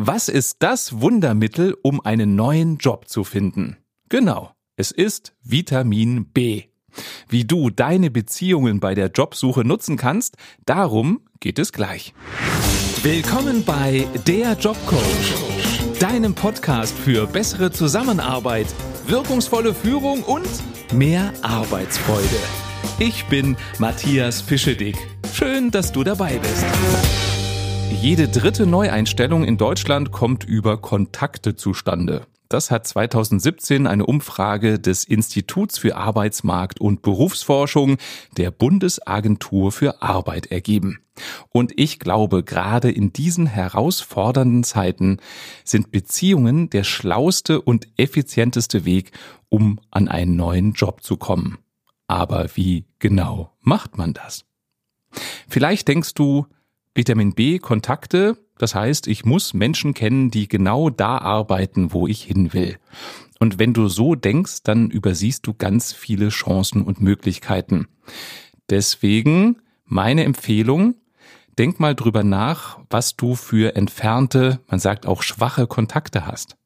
Was ist das Wundermittel, um einen neuen Job zu finden? Genau, es ist Vitamin B. Wie du deine Beziehungen bei der Jobsuche nutzen kannst, darum geht es gleich. Willkommen bei Der Jobcoach, deinem Podcast für bessere Zusammenarbeit, wirkungsvolle Führung und mehr Arbeitsfreude. Ich bin Matthias Fischedick. Schön, dass du dabei bist. Jede dritte Neueinstellung in Deutschland kommt über Kontakte zustande. Das hat 2017 eine Umfrage des Instituts für Arbeitsmarkt und Berufsforschung der Bundesagentur für Arbeit ergeben. Und ich glaube, gerade in diesen herausfordernden Zeiten sind Beziehungen der schlauste und effizienteste Weg, um an einen neuen Job zu kommen. Aber wie genau macht man das? Vielleicht denkst du, Vitamin B Kontakte, das heißt, ich muss Menschen kennen, die genau da arbeiten, wo ich hin will. Und wenn du so denkst, dann übersiehst du ganz viele Chancen und Möglichkeiten. Deswegen meine Empfehlung, denk mal drüber nach, was du für entfernte, man sagt auch schwache Kontakte hast.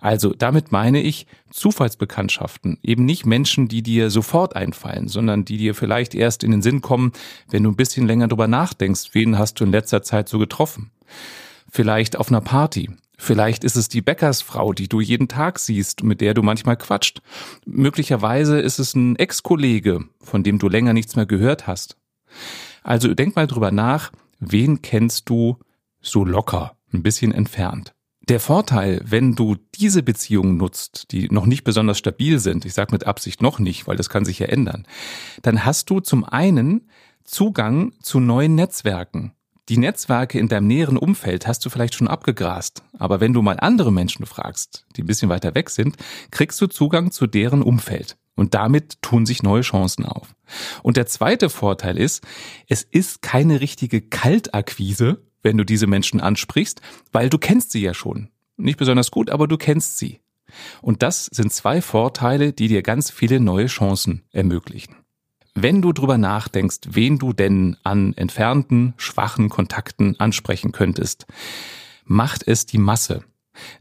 Also damit meine ich Zufallsbekanntschaften, eben nicht Menschen, die dir sofort einfallen, sondern die dir vielleicht erst in den Sinn kommen, wenn du ein bisschen länger drüber nachdenkst, wen hast du in letzter Zeit so getroffen. Vielleicht auf einer Party. Vielleicht ist es die Bäckersfrau, die du jeden Tag siehst, mit der du manchmal quatscht. Möglicherweise ist es ein Ex-Kollege, von dem du länger nichts mehr gehört hast. Also denk mal drüber nach, wen kennst du so locker, ein bisschen entfernt. Der Vorteil, wenn du diese Beziehungen nutzt, die noch nicht besonders stabil sind, ich sage mit Absicht noch nicht, weil das kann sich ja ändern, dann hast du zum einen Zugang zu neuen Netzwerken. Die Netzwerke in deinem näheren Umfeld hast du vielleicht schon abgegrast, aber wenn du mal andere Menschen fragst, die ein bisschen weiter weg sind, kriegst du Zugang zu deren Umfeld. Und damit tun sich neue Chancen auf. Und der zweite Vorteil ist, es ist keine richtige Kaltakquise, wenn du diese Menschen ansprichst, weil du kennst sie ja schon. Nicht besonders gut, aber du kennst sie. Und das sind zwei Vorteile, die dir ganz viele neue Chancen ermöglichen. Wenn du drüber nachdenkst, wen du denn an entfernten, schwachen Kontakten ansprechen könntest, macht es die Masse.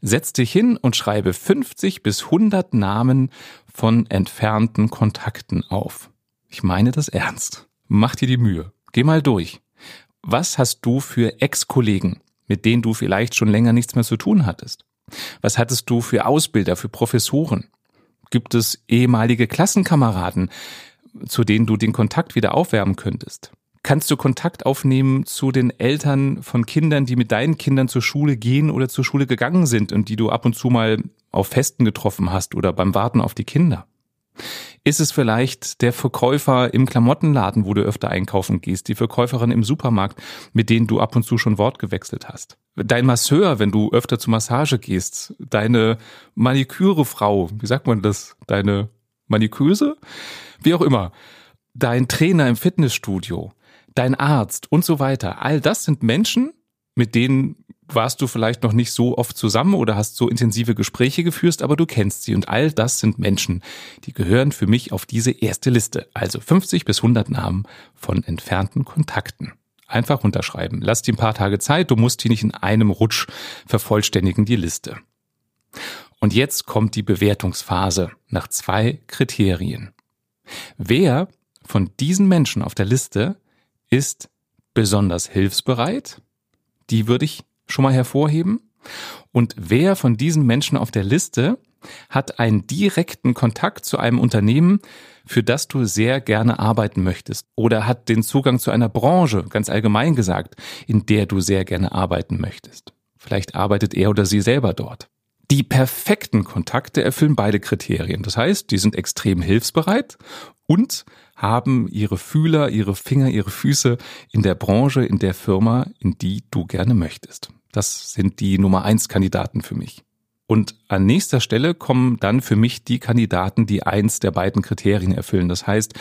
Setz dich hin und schreibe 50 bis 100 Namen von entfernten Kontakten auf. Ich meine das ernst. Mach dir die Mühe. Geh mal durch. Was hast du für Ex-Kollegen, mit denen du vielleicht schon länger nichts mehr zu tun hattest? Was hattest du für Ausbilder, für Professoren? Gibt es ehemalige Klassenkameraden, zu denen du den Kontakt wieder aufwärmen könntest? Kannst du Kontakt aufnehmen zu den Eltern von Kindern, die mit deinen Kindern zur Schule gehen oder zur Schule gegangen sind und die du ab und zu mal auf Festen getroffen hast oder beim Warten auf die Kinder? Ist es vielleicht der Verkäufer im Klamottenladen, wo du öfter einkaufen gehst, die Verkäuferin im Supermarkt, mit denen du ab und zu schon Wort gewechselt hast? Dein Masseur, wenn du öfter zur Massage gehst, deine Manikürefrau, wie sagt man das? Deine Maniköse? Wie auch immer. Dein Trainer im Fitnessstudio, dein Arzt und so weiter. All das sind Menschen, mit denen warst du vielleicht noch nicht so oft zusammen oder hast so intensive Gespräche geführt, aber du kennst sie und all das sind Menschen, die gehören für mich auf diese erste Liste. Also 50 bis 100 Namen von entfernten Kontakten. Einfach unterschreiben. Lass dir ein paar Tage Zeit, du musst die nicht in einem Rutsch vervollständigen, die Liste. Und jetzt kommt die Bewertungsphase nach zwei Kriterien. Wer von diesen Menschen auf der Liste ist besonders hilfsbereit? Die würde ich schon mal hervorheben? Und wer von diesen Menschen auf der Liste hat einen direkten Kontakt zu einem Unternehmen, für das du sehr gerne arbeiten möchtest oder hat den Zugang zu einer Branche, ganz allgemein gesagt, in der du sehr gerne arbeiten möchtest. Vielleicht arbeitet er oder sie selber dort. Die perfekten Kontakte erfüllen beide Kriterien. Das heißt, die sind extrem hilfsbereit und haben ihre Fühler, ihre Finger, ihre Füße in der Branche, in der Firma, in die du gerne möchtest. Das sind die Nummer eins Kandidaten für mich. Und an nächster Stelle kommen dann für mich die Kandidaten, die eins der beiden Kriterien erfüllen. Das heißt,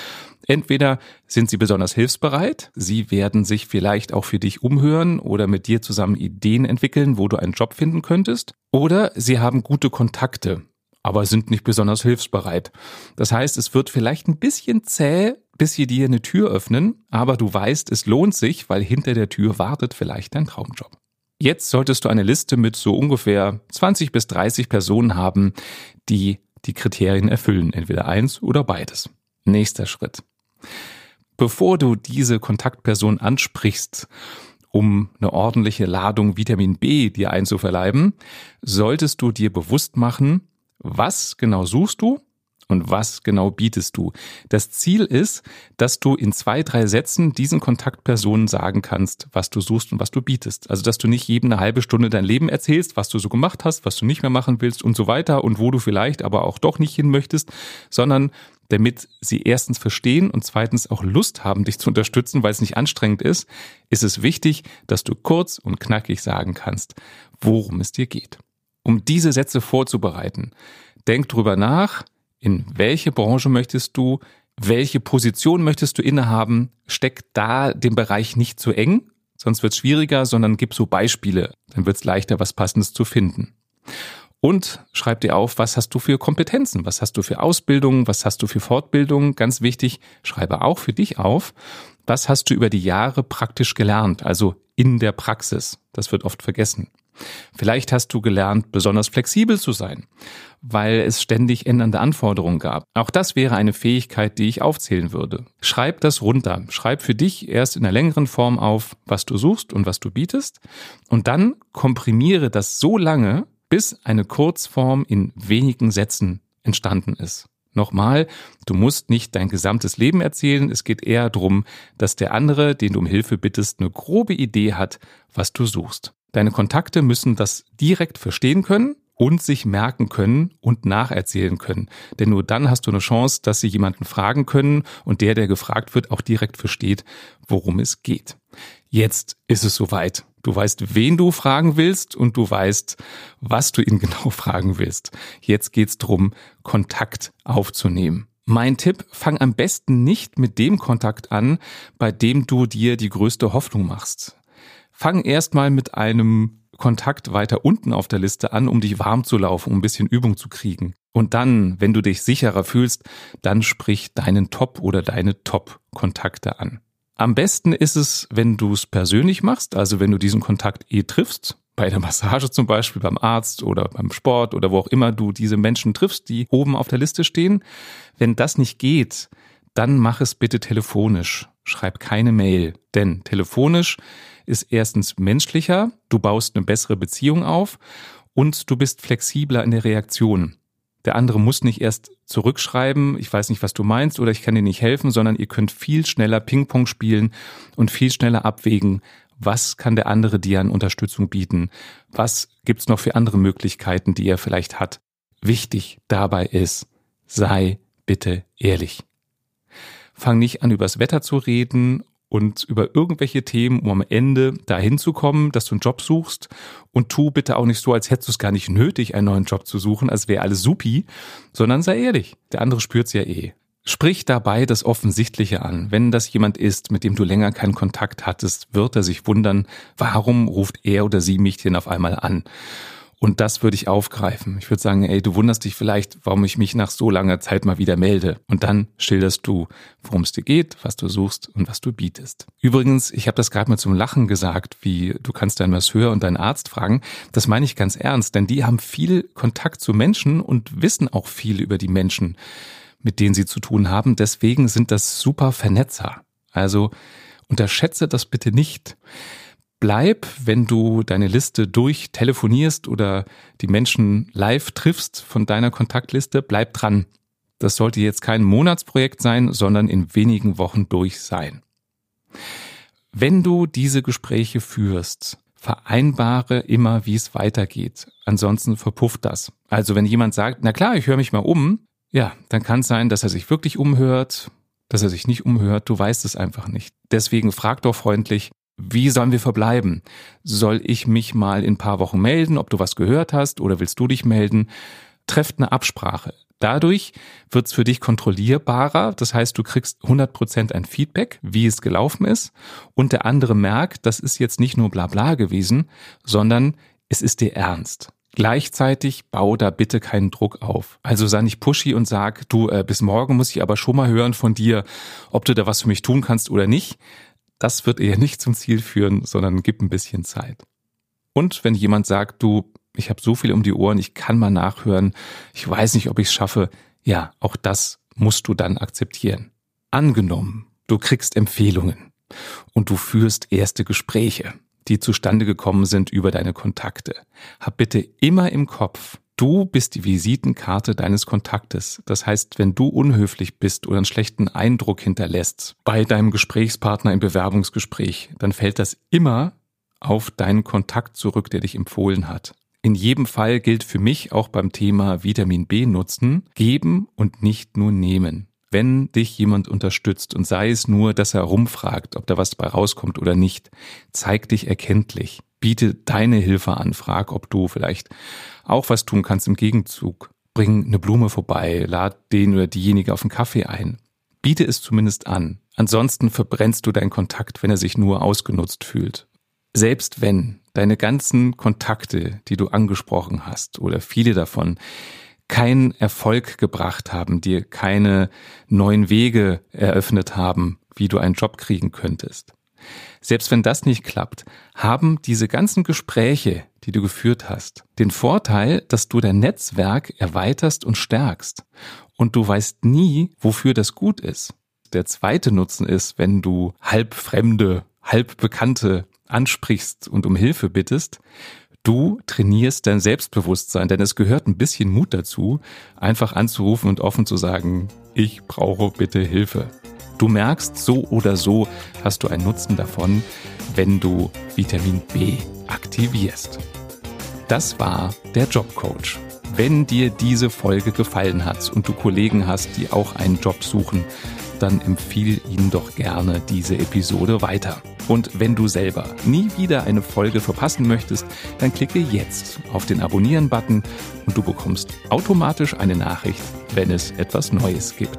entweder sind sie besonders hilfsbereit, sie werden sich vielleicht auch für dich umhören oder mit dir zusammen Ideen entwickeln, wo du einen Job finden könntest, oder sie haben gute Kontakte, aber sind nicht besonders hilfsbereit. Das heißt, es wird vielleicht ein bisschen zäh, bis sie dir eine Tür öffnen, aber du weißt, es lohnt sich, weil hinter der Tür wartet vielleicht dein Traumjob. Jetzt solltest du eine Liste mit so ungefähr 20 bis 30 Personen haben, die die Kriterien erfüllen, entweder eins oder beides. Nächster Schritt. Bevor du diese Kontaktperson ansprichst, um eine ordentliche Ladung Vitamin B dir einzuverleiben, solltest du dir bewusst machen, was genau suchst du und was genau bietest du. Das Ziel ist, dass du in zwei, drei Sätzen diesen Kontaktpersonen sagen kannst, was du suchst und was du bietest. Also, dass du nicht jedem eine halbe Stunde dein Leben erzählst, was du so gemacht hast, was du nicht mehr machen willst und so weiter und wo du vielleicht aber auch doch nicht hin möchtest, sondern damit sie erstens verstehen und zweitens auch Lust haben, dich zu unterstützen, weil es nicht anstrengend ist, ist es wichtig, dass du kurz und knackig sagen kannst, worum es dir geht. Um diese Sätze vorzubereiten, denk drüber nach, in welche Branche möchtest du, welche Position möchtest du innehaben, steck da den Bereich nicht zu eng, sonst wird es schwieriger, sondern gib so Beispiele, dann wird es leichter, was Passendes zu finden. Und schreib dir auf, was hast du für Kompetenzen, was hast du für Ausbildung, was hast du für Fortbildung. Ganz wichtig, schreibe auch für dich auf, was hast du über die Jahre praktisch gelernt, also in der Praxis. Das wird oft vergessen. Vielleicht hast du gelernt, besonders flexibel zu sein, weil es ständig ändernde Anforderungen gab. Auch das wäre eine Fähigkeit, die ich aufzählen würde. Schreib das runter. Schreib für dich erst in einer längeren Form auf, was du suchst und was du bietest. Und dann komprimiere das so lange, bis eine Kurzform in wenigen Sätzen entstanden ist. Nochmal, du musst nicht dein gesamtes Leben erzählen, es geht eher darum, dass der andere, den du um Hilfe bittest, eine grobe Idee hat, was du suchst. Deine Kontakte müssen das direkt verstehen können und sich merken können und nacherzählen können. Denn nur dann hast du eine Chance, dass sie jemanden fragen können und der, der gefragt wird, auch direkt versteht, worum es geht. Jetzt ist es soweit. Du weißt, wen du fragen willst und du weißt, was du ihn genau fragen willst. Jetzt geht's drum, Kontakt aufzunehmen. Mein Tipp, fang am besten nicht mit dem Kontakt an, bei dem du dir die größte Hoffnung machst. Fang erstmal mit einem Kontakt weiter unten auf der Liste an, um dich warm zu laufen, um ein bisschen Übung zu kriegen. Und dann, wenn du dich sicherer fühlst, dann sprich deinen Top oder deine Top-Kontakte an. Am besten ist es, wenn du es persönlich machst, also wenn du diesen Kontakt eh triffst, bei der Massage zum Beispiel, beim Arzt oder beim Sport oder wo auch immer du diese Menschen triffst, die oben auf der Liste stehen. Wenn das nicht geht, dann mach es bitte telefonisch. Schreib keine Mail, denn telefonisch ist erstens menschlicher, du baust eine bessere Beziehung auf und du bist flexibler in der Reaktion. Der andere muss nicht erst zurückschreiben, ich weiß nicht, was du meinst oder ich kann dir nicht helfen, sondern ihr könnt viel schneller Ping-Pong spielen und viel schneller abwägen, was kann der andere dir an Unterstützung bieten, was gibt's noch für andere Möglichkeiten, die er vielleicht hat. Wichtig dabei ist, sei bitte ehrlich. Fang nicht an, übers Wetter zu reden und über irgendwelche Themen, um am Ende dahin zu kommen, dass du einen Job suchst und tu bitte auch nicht so, als hättest du es gar nicht nötig, einen neuen Job zu suchen, als wäre alles supi, sondern sei ehrlich. Der andere spürt's ja eh. Sprich dabei das Offensichtliche an. Wenn das jemand ist, mit dem du länger keinen Kontakt hattest, wird er sich wundern, warum ruft er oder sie mich denn auf einmal an? Und das würde ich aufgreifen. Ich würde sagen, ey, du wunderst dich vielleicht, warum ich mich nach so langer Zeit mal wieder melde. Und dann schilderst du, worum es dir geht, was du suchst und was du bietest. Übrigens, ich habe das gerade mal zum Lachen gesagt, wie du kannst deinen Masseur und deinen Arzt fragen. Das meine ich ganz ernst, denn die haben viel Kontakt zu Menschen und wissen auch viel über die Menschen, mit denen sie zu tun haben. Deswegen sind das super Vernetzer. Also unterschätze das bitte nicht bleib, wenn du deine Liste durchtelefonierst oder die Menschen live triffst von deiner Kontaktliste, bleib dran. Das sollte jetzt kein Monatsprojekt sein, sondern in wenigen Wochen durch sein. Wenn du diese Gespräche führst, vereinbare immer, wie es weitergeht. Ansonsten verpufft das. Also wenn jemand sagt, na klar, ich höre mich mal um, ja, dann kann es sein, dass er sich wirklich umhört, dass er sich nicht umhört, du weißt es einfach nicht. Deswegen frag doch freundlich, wie sollen wir verbleiben? Soll ich mich mal in ein paar Wochen melden, ob du was gehört hast oder willst du dich melden? Trefft eine Absprache. Dadurch wird's für dich kontrollierbarer. Das heißt, du kriegst 100% ein Feedback, wie es gelaufen ist. Und der andere merkt, das ist jetzt nicht nur Blabla gewesen, sondern es ist dir ernst. Gleichzeitig bau da bitte keinen Druck auf. Also sei nicht pushy und sag, du, äh, bis morgen muss ich aber schon mal hören von dir, ob du da was für mich tun kannst oder nicht, das wird eher nicht zum Ziel führen, sondern gib ein bisschen Zeit. Und wenn jemand sagt, du, ich habe so viel um die Ohren, ich kann mal nachhören, ich weiß nicht, ob ich es schaffe, ja, auch das musst du dann akzeptieren. Angenommen, du kriegst Empfehlungen und du führst erste Gespräche, die zustande gekommen sind über deine Kontakte. Hab bitte immer im Kopf, Du bist die Visitenkarte deines Kontaktes. Das heißt, wenn du unhöflich bist oder einen schlechten Eindruck hinterlässt bei deinem Gesprächspartner im Bewerbungsgespräch, dann fällt das immer auf deinen Kontakt zurück, der dich empfohlen hat. In jedem Fall gilt für mich auch beim Thema Vitamin B nutzen, geben und nicht nur nehmen. Wenn dich jemand unterstützt und sei es nur, dass er rumfragt, ob da was dabei rauskommt oder nicht, zeig dich erkenntlich biete deine Hilfe an, frag, ob du vielleicht auch was tun kannst im Gegenzug. Bring eine Blume vorbei, lad den oder diejenige auf einen Kaffee ein. Biete es zumindest an. Ansonsten verbrennst du deinen Kontakt, wenn er sich nur ausgenutzt fühlt. Selbst wenn deine ganzen Kontakte, die du angesprochen hast, oder viele davon, keinen Erfolg gebracht haben, dir keine neuen Wege eröffnet haben, wie du einen Job kriegen könntest, selbst wenn das nicht klappt, haben diese ganzen Gespräche, die du geführt hast, den Vorteil, dass du dein Netzwerk erweiterst und stärkst. Und du weißt nie, wofür das gut ist. Der zweite Nutzen ist, wenn du halb Fremde, halb Bekannte ansprichst und um Hilfe bittest, du trainierst dein Selbstbewusstsein, denn es gehört ein bisschen Mut dazu, einfach anzurufen und offen zu sagen, ich brauche bitte Hilfe. Du merkst, so oder so hast du einen Nutzen davon, wenn du Vitamin B aktivierst. Das war der Jobcoach. Wenn dir diese Folge gefallen hat und du Kollegen hast, die auch einen Job suchen, dann empfiehl ihnen doch gerne diese Episode weiter. Und wenn du selber nie wieder eine Folge verpassen möchtest, dann klicke jetzt auf den Abonnieren-Button und du bekommst automatisch eine Nachricht, wenn es etwas Neues gibt.